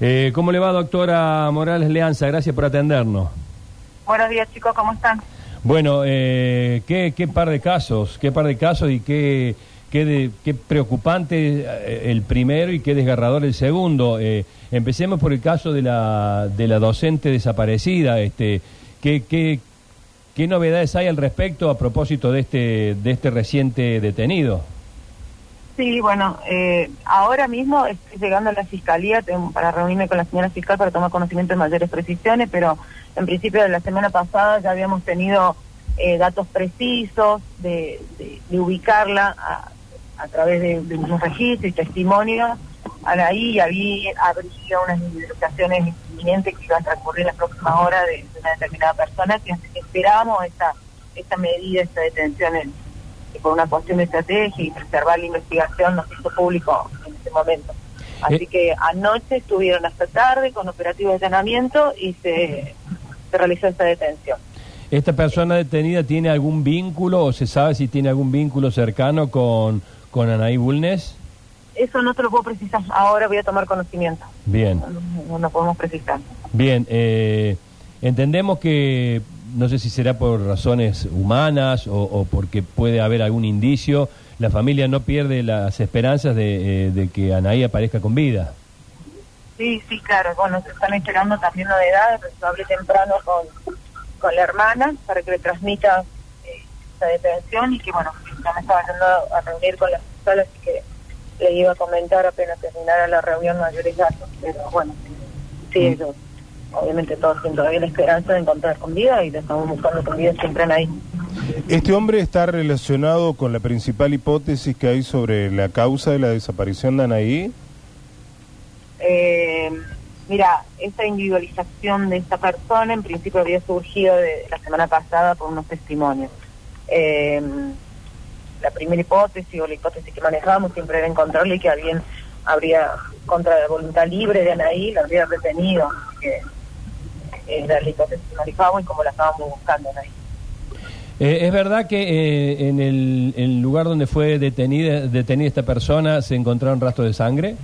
Eh, ¿Cómo le va, doctora Morales Leanza? Gracias por atendernos. Buenos días, chicos, ¿cómo están? Bueno, eh, ¿qué, qué par de casos, qué par de casos y qué, qué, de- qué preocupante eh, el primero y qué desgarrador el segundo. Eh, empecemos por el caso de la, de la docente desaparecida. Este, ¿qué, qué, ¿Qué novedades hay al respecto a propósito de este, de este reciente detenido? Sí, bueno, eh, ahora mismo estoy llegando a la fiscalía para reunirme con la señora fiscal para tomar conocimiento de mayores precisiones, pero en principio de la semana pasada ya habíamos tenido eh, datos precisos de, ubicarla a, través de, de unos registros y testimonios. Ahí había, habría unas investigaciones inminentes que iban a transcurrir en las próximas horas de, una determinada persona que esperábamos esta, esta medida, esta detención en, que por una cuestión de estrategia y preservar la investigación nos hizo público en ese momento. Así Eh. que anoche estuvieron hasta tarde con operativos de allanamiento y se, se realizó esta detención. ¿Esta persona detenida tiene algún vínculo o se sabe si tiene algún vínculo cercano con, con Anaí Bulnes? Eso no te lo puedo precisar, ahora voy a tomar conocimiento. Bien. No, no lo podemos precisar. Bien, eh, entendemos que, no sé si será por razones humanas o, o porque puede haber algún indicio, la familia no pierde las esperanzas de, eh, de que Anaí aparezca con vida. Sí, sí, claro. Bueno, se están esperando también novedades, pero hablé temprano con, con la hermana para que le transmita eh, esta detención y que, bueno, ya me estaba yendo a reunir con la fiscal, así que le iba a comentar apenas terminara la reunión mayores datos. Pero bueno, sí, ellos, obviamente todos tienen todavía la esperanza de encontrar con vida y estamos buscando con vida siempre ahí. Este hombre está relacionado con la principal hipótesis que hay sobre la causa de la desaparición de Anaí. Eh, mira, esta individualización de esta persona en principio había surgido de la semana pasada por unos testimonios. Eh, la primera hipótesis o la hipótesis que manejábamos siempre era encontrarle que alguien habría, contra la voluntad libre de Anaí, la habría retenido. Que la que y como la estábamos buscando Anaí. Eh, ¿Es verdad que eh, en el, el lugar donde fue detenida, detenida esta persona se encontraron rastros de sangre?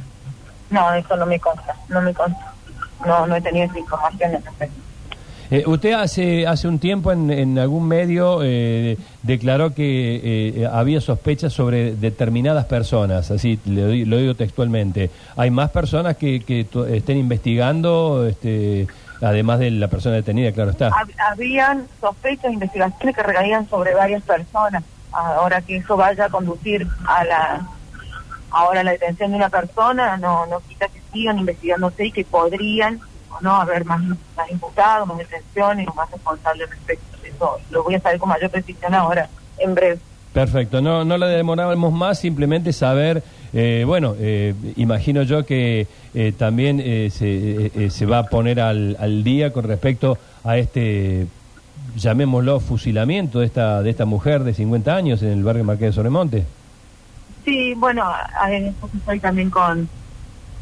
No, eso no me consta, no me consta. No, no he tenido esa información al respecto. Eh, usted hace hace un tiempo en, en algún medio declaró que había sospechas sobre determinadas personas, así lo, lo digo textualmente. ¿Hay más personas que, que estén investigando, este, además de la persona detenida, claro está? Hab- habían sospechas e investigaciones que recaían sobre varias personas. Ahora que eso vaya a conducir a la ahora la detención de una persona, no no quita que sigan investigándose y que podrían o no haber más, más imputados, más detenciones o más responsables respecto. Eso lo voy a saber con mayor precisión ahora, en breve. Perfecto, no, no la demorábamos más, simplemente saber, eh, bueno, eh, imagino yo que eh, también eh, se, eh, eh, se va a poner al, al día con respecto a este, llamémoslo, fusilamiento de esta, de esta mujer de 50 años en el barrio Marqués de Sobremonte. Sí, bueno, estoy también con,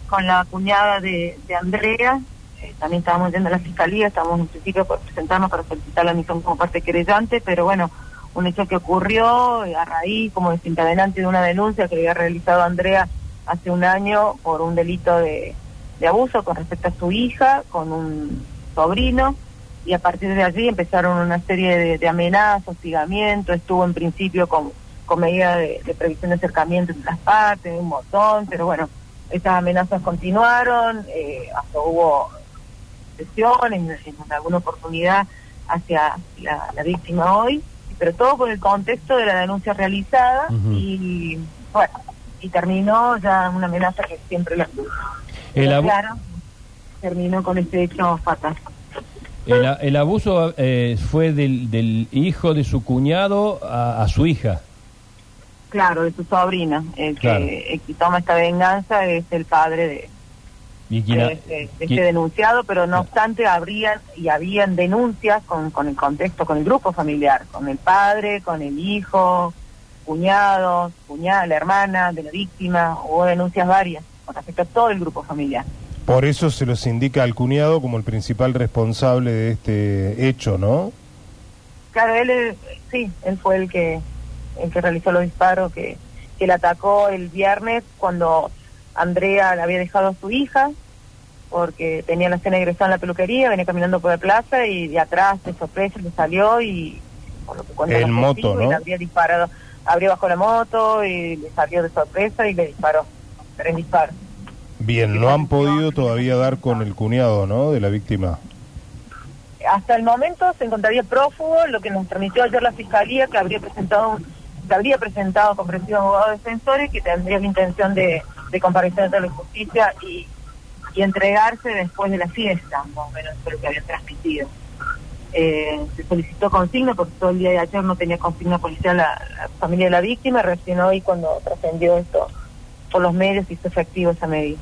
con la cuñada de, Andrea. también estábamos yendo a la fiscalía, estábamos en principio por presentarnos para solicitar la misión como parte querellante, pero bueno, un hecho que ocurrió eh, a raíz como desencadenante de una denuncia que había realizado Andrea hace un año por un delito de, abuso con respecto a su hija, con un sobrino, y a partir de allí empezaron una serie de, amenazas, hostigamiento, estuvo en principio con, con medida de, de previsión de acercamiento entre las partes, un montón, pero bueno, esas amenazas continuaron, eh, hasta hubo sesiones en, alguna oportunidad hacia la víctima hoy, pero todo por el contexto de la denuncia realizada y bueno, y terminó ya una amenaza que siempre la. El, abu- claro, terminó con este hecho fatal. el, el abuso eh, fue del, del hijo de su cuñado a, a su hija. Claro, de su sobrina. El que, Claro. el que toma esta venganza es el padre de, ¿Y quién de ha- este, de este quién- denunciado, pero no obstante habrían y habían denuncias con, con el contexto, con el grupo familiar, con el padre, con el hijo, cuñados, cuñada, la hermana de la víctima, hubo denuncias varias con respecto a todo el grupo familiar. Por eso se los indica al cuñado como el principal responsable de este hecho, ¿no? Claro, él, eh, sí, él fue el que el que realizó los disparos, que, que le atacó el viernes cuando Andrea le había dejado a su hija porque tenía la escena egresada en la peluquería, venía caminando por la plaza y de atrás, de sorpresa, le salió y... Por lo que En moto, testigos, y ¿no? le habría disparado, abrió bajo la moto y le salió de sorpresa y le disparó. Tres disparos. Bien, no han podido todavía dar con el cuñado, ¿no? De la víctima. Hasta el momento se encontraría prófugo, lo que nos transmitió ayer la fiscalía, que habría presentado que habría presentado comprensivo abogado defensor y que tendría la intención de, de comparecer ante la justicia y, y entregarse después de la fiesta, más o menos lo que habían transmitido. Eh, se solicitó consigna porque todo el día de ayer no tenía consigna policial la, familia de la víctima, recién hoy cuando trascendió esto por los medios hizo efectivo esa medida.